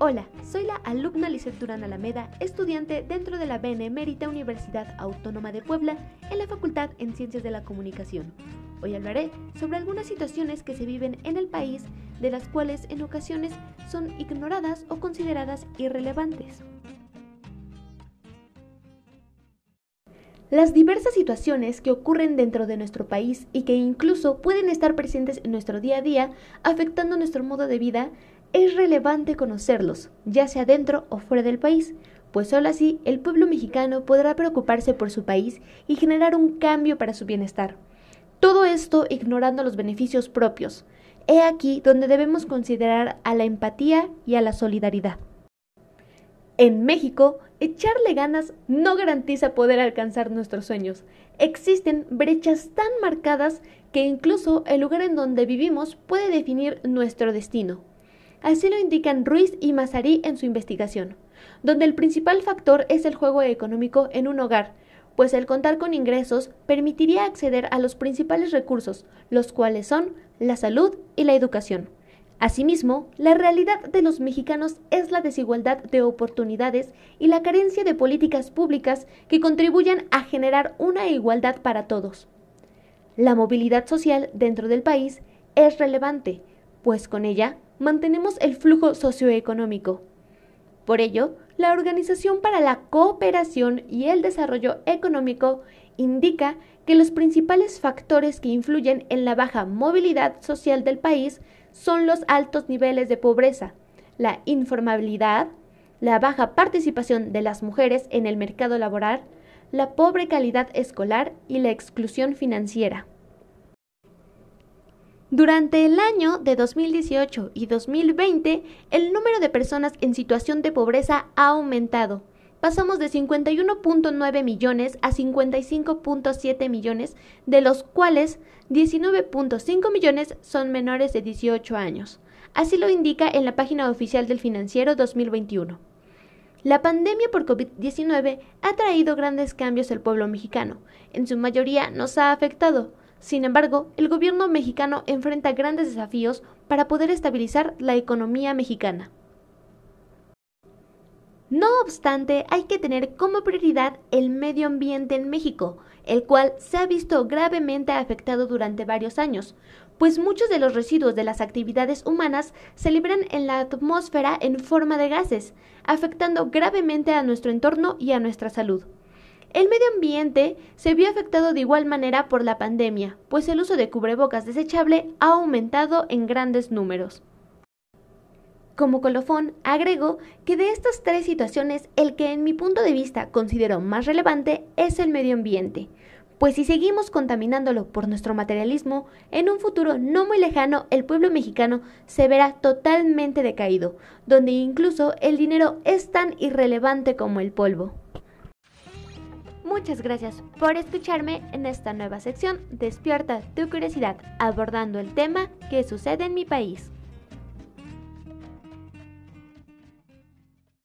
Hola, soy la alumna Lizeth Durán Alameda, estudiante dentro de la Benemérita Universidad Autónoma de Puebla en la Facultad en Ciencias de la Comunicación. Hoy hablaré sobre algunas situaciones que se viven en el país, de las cuales en ocasiones son ignoradas o consideradas irrelevantes. Las diversas situaciones que ocurren dentro de nuestro país y que incluso pueden estar presentes en nuestro día a día, afectando nuestro modo de vida, es relevante conocerlos, ya sea dentro o fuera del país, pues solo así el pueblo mexicano podrá preocuparse por su país y generar un cambio para su bienestar. Todo esto ignorando los beneficios propios. He aquí donde debemos considerar a la empatía y a la solidaridad. En México, echarle ganas no garantiza poder alcanzar nuestros sueños. Existen brechas tan marcadas que incluso el lugar en donde vivimos puede definir nuestro destino. Así lo indican Ruiz y Mazarí en su investigación, donde el principal factor es el juego económico en un hogar, pues el contar con ingresos permitiría acceder a los principales recursos, los cuales son la salud y la educación. Asimismo, la realidad de los mexicanos es la desigualdad de oportunidades y la carencia de políticas públicas que contribuyan a generar una igualdad para todos. La movilidad social dentro del país es relevante, pues con ella mantenemos el flujo socioeconómico. Por ello, la Organización para la Cooperación y el Desarrollo Económico indica que los principales factores que influyen en la baja movilidad social del país son los altos niveles de pobreza, la informabilidad, la baja participación de las mujeres en el mercado laboral, la pobre calidad escolar y la exclusión financiera. Durante el año de 2018 y 2020, el número de personas en situación de pobreza ha aumentado. Pasamos de 51.9 millones a 55.7 millones, de los cuales 19.5 millones son menores de 18 años. Así lo indica en la página oficial del Financiero 2021. La pandemia por COVID-19 ha traído grandes cambios al pueblo mexicano. En su mayoría nos ha afectado sin embargo, el gobierno mexicano enfrenta grandes desafíos para poder estabilizar la economía mexicana. No obstante, hay que tener como prioridad el medio ambiente en México, el cual se ha visto gravemente afectado durante varios años, pues muchos de los residuos de las actividades humanas se liberan en la atmósfera en forma de gases, afectando gravemente a nuestro entorno y a nuestra salud. El medio ambiente se vio afectado de igual manera por la pandemia, pues el uso de cubrebocas desechable ha aumentado en grandes números. Como colofón, agregó que de estas tres situaciones el que en mi punto de vista considero más relevante es el medio ambiente, pues si seguimos contaminándolo por nuestro materialismo, en un futuro no muy lejano el pueblo mexicano se verá totalmente decaído, donde incluso el dinero es tan irrelevante como el polvo. Muchas gracias por escucharme en esta nueva sección Despierta tu curiosidad, abordando el tema que sucede en mi país.